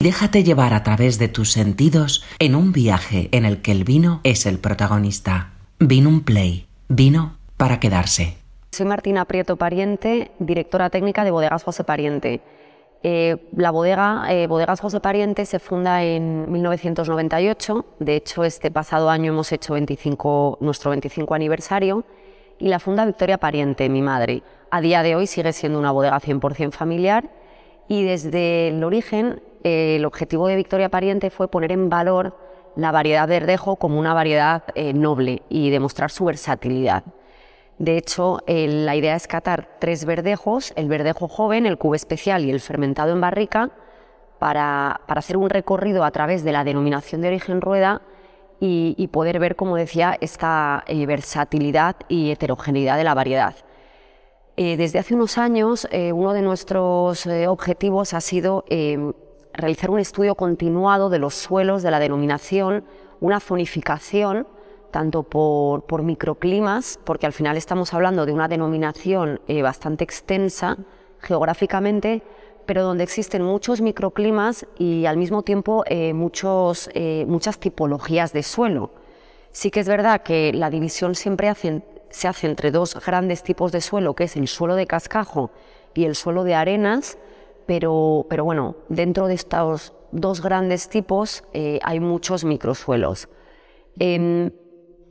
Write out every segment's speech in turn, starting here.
Déjate llevar a través de tus sentidos en un viaje en el que el vino es el protagonista. Vino un play. Vino para quedarse. Soy Martina Prieto Pariente, directora técnica de Bodegas José Pariente. Eh, la bodega eh, Bodegas José Pariente se funda en 1998. De hecho, este pasado año hemos hecho 25, nuestro 25 aniversario. Y la funda Victoria Pariente, mi madre. A día de hoy sigue siendo una bodega 100% familiar. Y desde el origen, eh, el objetivo de Victoria Pariente fue poner en valor la variedad de verdejo como una variedad noble y demostrar su versatilidad. De hecho, la idea es catar tres verdejos, el verdejo joven, el cubo especial y el fermentado en barrica, para, hacer un recorrido a través de la denominación de origen rueda y, poder ver, como decía, esta eh, versatilidad y heterogeneidad de la variedad. Eh, desde hace unos años, eh, uno de nuestros objetivos ha sido realizar un estudio continuado de los suelos de la denominación, una zonificación, tanto por, microclimas, porque al final estamos hablando de una denominación eh, bastante extensa geográficamente, pero donde existen muchos microclimas y al mismo tiempo eh, muchos, eh, muchas tipologías de suelo. Sí que es verdad que la división siempre se hace entre dos grandes tipos de suelo, que es el suelo de cascajo y el suelo de arenas, pero, pero bueno, dentro de estos dos grandes tipos hay muchos microsuelos. Em,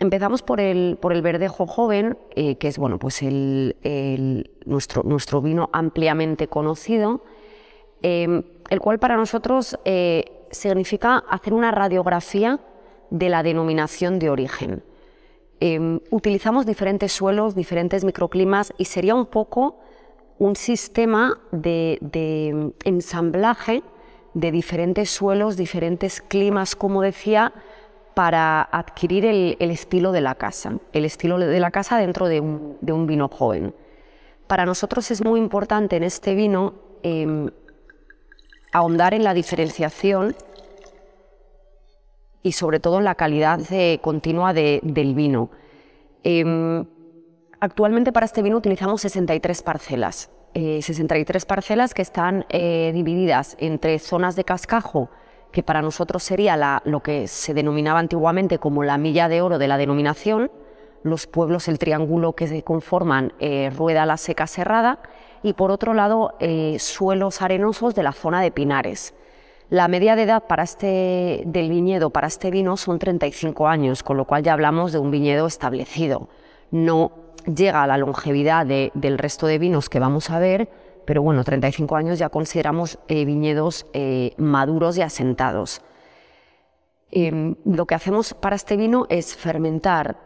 Empezamos por el, por el verdejo joven, eh, que es bueno, pues el, nuestro, nuestro, vino ampliamente conocido, em, el cual para nosotros eh, significa hacer una radiografía de la denominación de origen. Em, utilizamos diferentes suelos, diferentes microclimas y sería un poco un sistema de, ensamblaje de diferentes suelos, diferentes climas, como decía, para adquirir el, estilo de la casa, el estilo de la casa dentro de un, vino joven. Para nosotros es muy importante en este vino em, ahondar en la diferenciación y sobre todo en la calidad continua del vino. Em, actualmente para este vino utilizamos 63 parcelas, 63 eh, parcelas que están eh, divididas entre zonas de cascajo, que para nosotros sería lo que se denominaba antiguamente como la milla de oro de la denominación, los pueblos, el triángulo que se conforman eh, rueda la seca cerrada, y por otro lado eh, suelos arenosos de la zona de Pinares. La media de edad para este, del viñedo para este vino son 35 años, con lo cual ya hablamos de un viñedo establecido. No llega a la longevidad del resto de vinos que vamos a ver, pero bueno, 35 años ya consideramos eh, viñedos eh, maduros y asentados. Em, lo que hacemos para este vino es fermentar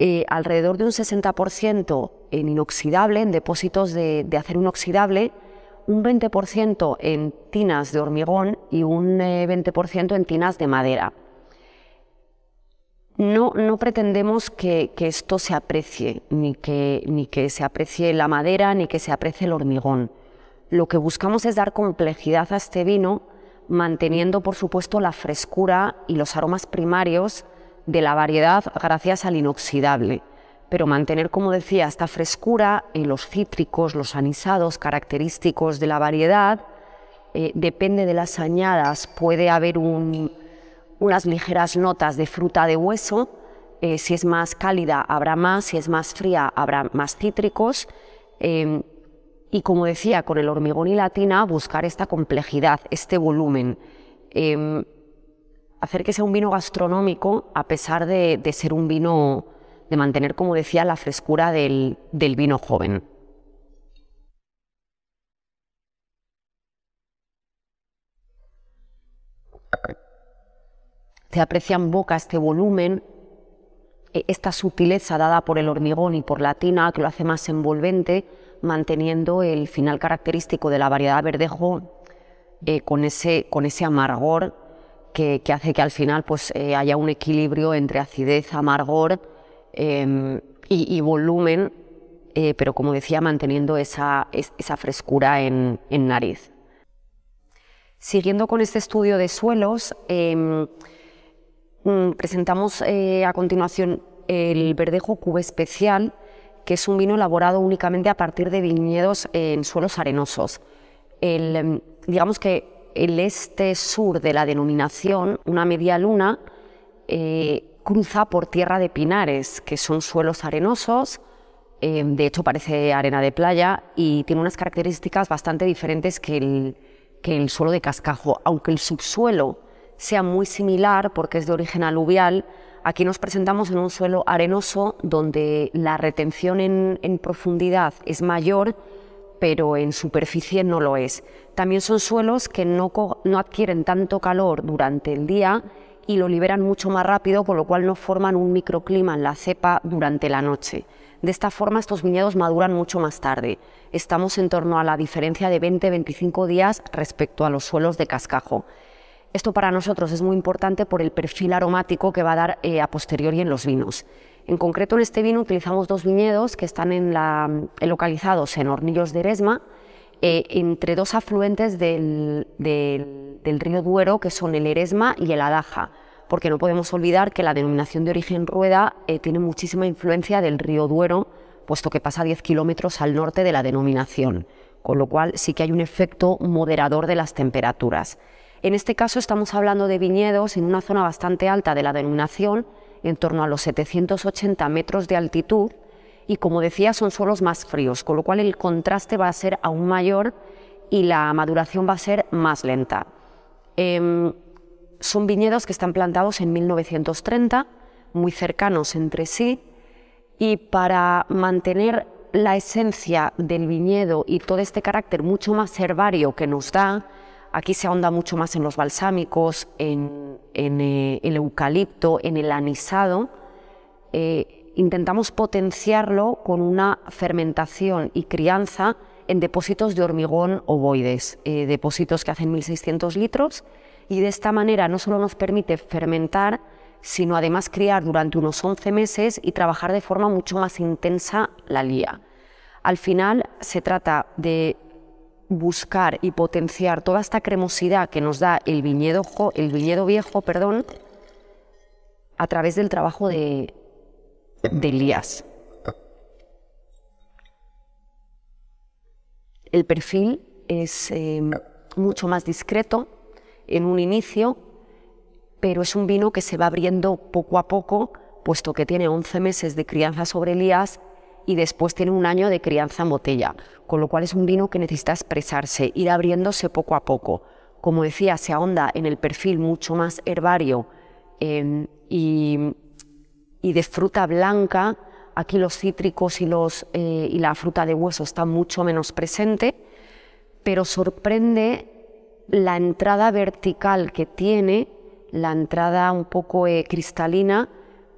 eh, alrededor de un 60% en inoxidable, en depósitos de, de acero inoxidable, un 20% en tinas de hormigón y un 20% en tinas de madera no, no pretendemos que, esto se aprecie, ni que, se aprecie la madera, ni que se aprecie el hormigón. Lo que buscamos es dar complejidad a este vino, manteniendo, por supuesto, la frescura y los aromas primarios de la variedad gracias al inoxidable, pero mantener, como decía, esta frescura y los cítricos, los anisados característicos de la variedad. Eh, depende de las añadas, puede haber un, unas ligeras notas de fruta de hueso. Eh, si es más cálida habrá más, si es más fría habrá más cítricos. Em, y como decía, con el hormigón y la tina buscar esta complejidad, este volumen. Em, hacer que sea un vino gastronómico a pesar de, ser un vino, de mantener, como decía, la frescura del vino joven. Se aprecia en boca este volumen, e, esta sutileza dada por el hormigón y por la tina que lo hace más envolvente, manteniendo el final característico de la variedad verdejo eh, con, ese, con ese amargor que, hace que al final pues, eh, haya un equilibrio entre acidez, amargor em, y, volumen, eh, pero como decía, manteniendo esa, esa frescura en, en, nariz. Siguiendo con este estudio de suelos, em, presentamos eh, a continuación el Verdejo Cube Especial, que es un vino elaborado únicamente a partir de viñedos en suelos arenosos. Em, digamos que el este-sur de la denominación, una media luna, eh, cruza por tierra de pinares, que son suelos arenosos, eh, de hecho parece arena de playa y tiene unas características bastante diferentes que el suelo de cascajo. Aunque el subsuelo sea muy similar porque es de origen aluvial, aquí nos presentamos en un suelo arenoso donde la retención en, profundidad es mayor, pero en superficie no lo es. También son suelos que no, no adquieren tanto calor durante el día y lo liberan mucho más rápido, con lo cual no forman un microclima en la cepa durante la noche. De esta forma estos viñedos maduran mucho más tarde. Estamos en torno a la diferencia de 20-25 días respecto a los suelos de cascajo. Esto para nosotros es muy importante por el perfil aromático que va a dar eh, a posteriori en los vinos. En concreto en este vino utilizamos dos viñedos que están en la, eh, localizados en Hornillos de Eresma, eh, entre dos afluentes del, río Duero, que son el Eresma y el Adaja, porque no podemos olvidar que la denominación de origen rueda eh, tiene muchísima influencia del río Duero, puesto que pasa 10 kilómetros al norte de la denominación, con lo cual sí que hay un efecto moderador de las temperaturas. En este caso estamos hablando de viñedos en una zona bastante alta de la denominación, en torno a los 780 metros de altitud, y como decía son suelos más fríos, con lo cual el contraste va a ser aún mayor y la maduración va a ser más lenta. Em, son viñedos que están plantados en 1930, muy cercanos entre sí, y para mantener la esencia del viñedo y todo este carácter mucho más herbario que nos da, aquí se ahonda mucho más en los balsámicos, en, eh, el eucalipto, en el anisado. Eh, intentamos potenciarlo con una fermentación y crianza en depósitos de hormigón ovoides, eh, depósitos que hacen 1.600 litros, y de esta manera no solo nos permite fermentar, sino además criar durante unos 11 meses y trabajar de forma mucho más intensa la lía. Al final se trata de buscar y potenciar toda esta cremosidad que nos da el viñedo, el viñedo viejo perdón, a través del trabajo de, de Elías. El perfil es eh, mucho más discreto en un inicio, pero es un vino que se va abriendo poco a poco, puesto que tiene 11 meses de crianza sobre Elías y después tiene un año de crianza en botella, con lo cual es un vino que necesita expresarse, ir abriéndose poco a poco. Como decía, se ahonda en el perfil mucho más herbario eh, y de fruta blanca, aquí los cítricos y, los, eh, y la fruta de hueso están mucho menos presente, pero sorprende la entrada vertical que tiene, la entrada un poco eh, cristalina,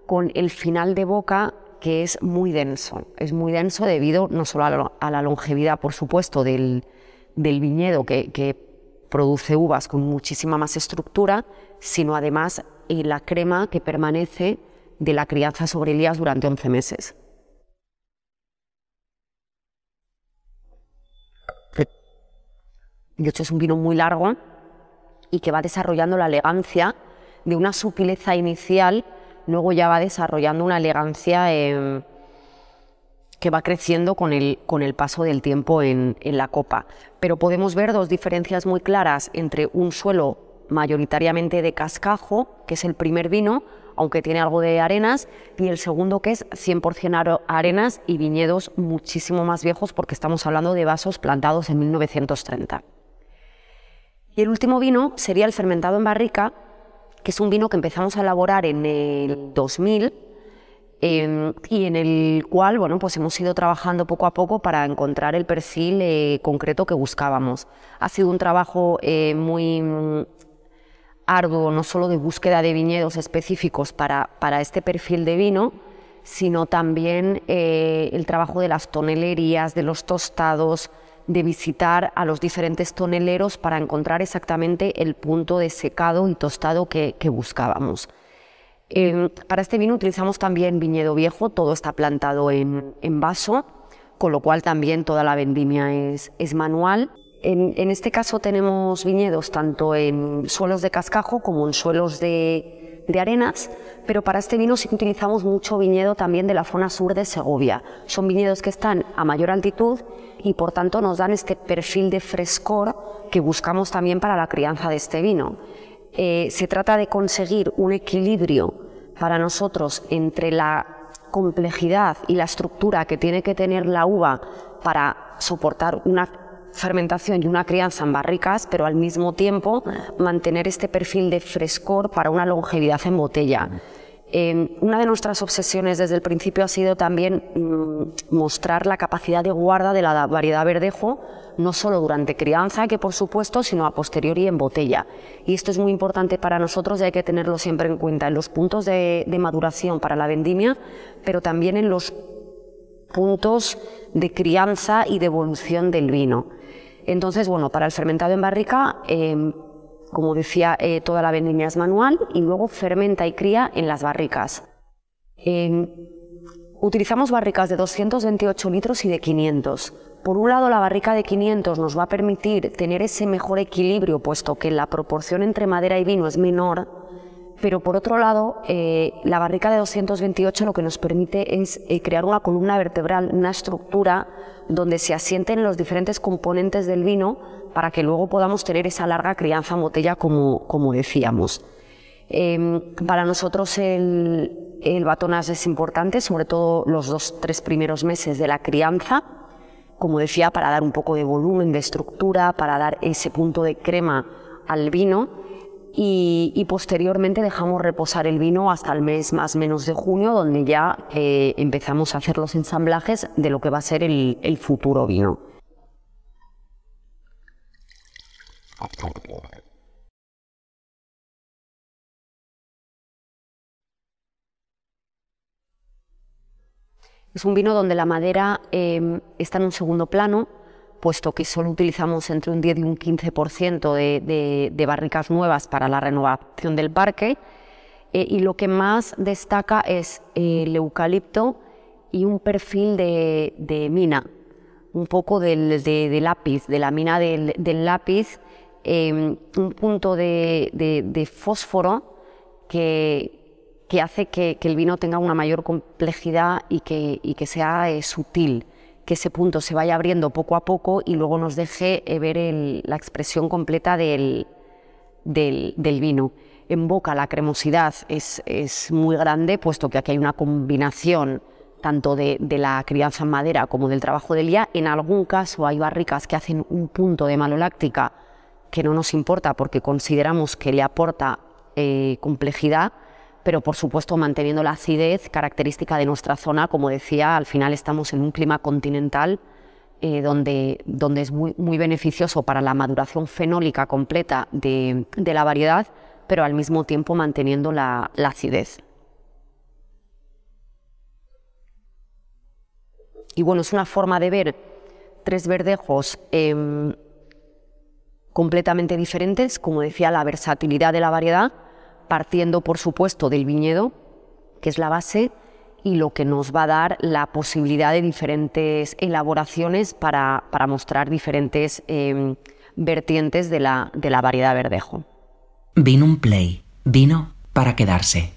con el final de boca que es muy denso. Es muy denso debido no solo a la, longevidad, por supuesto, del, viñedo que, que, produce uvas con muchísima más estructura, sino además y la crema que permanece de la crianza sobre Elías durante 11 meses. De hecho, es un vino muy largo y que va desarrollando la elegancia de una sutileza inicial, luego ya va desarrollando una elegancia em, que va creciendo con el, con el paso del tiempo en, en la copa. Pero podemos ver dos diferencias muy claras entre un suelo mayoritariamente de cascajo, que es el primer vino, aunque tiene algo de arenas, y el segundo que es 100% arenas y viñedos muchísimo más viejos porque estamos hablando de vasos plantados en 1930. Y el último vino sería el fermentado en barrica, que es un vino que empezamos a elaborar en el 2000 em, y en el cual bueno, pues hemos ido trabajando poco a poco para encontrar el perfil eh, concreto que buscábamos. Ha sido un trabajo eh, muy arduo no solo de búsqueda de viñedos específicos para, para este perfil de vino, sino también eh, el trabajo de las tonelerías, de los tostados, de visitar a los diferentes toneleros para encontrar exactamente el punto de secado y tostado que, buscábamos. Eh, para este vino utilizamos también viñedo viejo, todo está plantado en, en vaso, con lo cual también toda la vendimia es, es manual. En, este caso tenemos viñedos tanto en suelos de cascajo como en suelos de, de arenas, pero para este vino sí utilizamos mucho viñedo también de la zona sur de Segovia. Son viñedos que están a mayor altitud y por tanto nos dan este perfil de frescor que buscamos también para la crianza de este vino. Eh, se trata de conseguir un equilibrio para nosotros entre la complejidad y la estructura que tiene que tener la uva para soportar una fermentación y una crianza en barricas, pero al mismo tiempo mantener este perfil de frescor para una longevidad en botella. Eh, una de nuestras obsesiones desde el principio ha sido también mm, mostrar la capacidad de guarda de la variedad verdejo, no solo durante crianza, que por supuesto, sino a posteriori en botella. Y esto es muy importante para nosotros y hay que tenerlo siempre en cuenta en los puntos de, de maduración para la vendimia, pero también en los puntos de crianza y de evolución del vino. Entonces, bueno, para el fermentado en barrica, em, como decía, eh, toda la vendimia es manual y luego fermenta y cría en las barricas. Em, utilizamos barricas de 228 litros y de 500. Por un lado, la barrica de 500 nos va a permitir tener ese mejor equilibrio, puesto que la proporción entre madera y vino es menor pero por otro lado, eh, la barrica de 228 lo que nos permite es eh, crear una columna vertebral, una estructura donde se asienten los diferentes componentes del vino para que luego podamos tener esa larga crianza en botella como, decíamos. Em, para nosotros el, el batonas es importante, sobre todo los dos, tres primeros meses de la crianza, como decía, para dar un poco de volumen, de estructura, para dar ese punto de crema al vino y, posteriormente dejamos reposar el vino hasta el mes más menos de junio, donde ya eh, empezamos a hacer los ensamblajes de lo que va a ser el, el futuro vino. Es un vino donde la madera eh, está en un segundo plano, puesto que solo utilizamos entre un 10 y un 15% de, de, barricas nuevas para la renovación del parque. Eh, y lo que más destaca es el eucalipto y un perfil de, mina, un poco del, de, lápiz, de la mina del, lápiz, em, un punto de, fósforo que, que hace que, el vino tenga una mayor complejidad y que, y que sea eh, sutil que ese punto se vaya abriendo poco a poco y luego nos deje eh, ver la expresión completa del, del, vino. En boca la cremosidad es, es, muy grande, puesto que aquí hay una combinación tanto de, de, la crianza en madera como del trabajo del día. En algún caso hay barricas que hacen un punto de maloláctica que no nos importa porque consideramos que le aporta eh, complejidad, pero por supuesto manteniendo la acidez característica de nuestra zona. Como decía, al final estamos en un clima continental eh, donde, donde es muy, muy beneficioso para la maduración fenólica completa de, la variedad, pero al mismo tiempo manteniendo la, acidez. Y bueno, es una forma de ver tres verdejos em, completamente diferentes, como decía, la versatilidad de la variedad, partiendo por supuesto del viñedo, que es la base, y lo que nos va a dar la posibilidad de diferentes elaboraciones para, mostrar diferentes em, vertientes de la, de la variedad verdejo. Vino un play, vino para quedarse.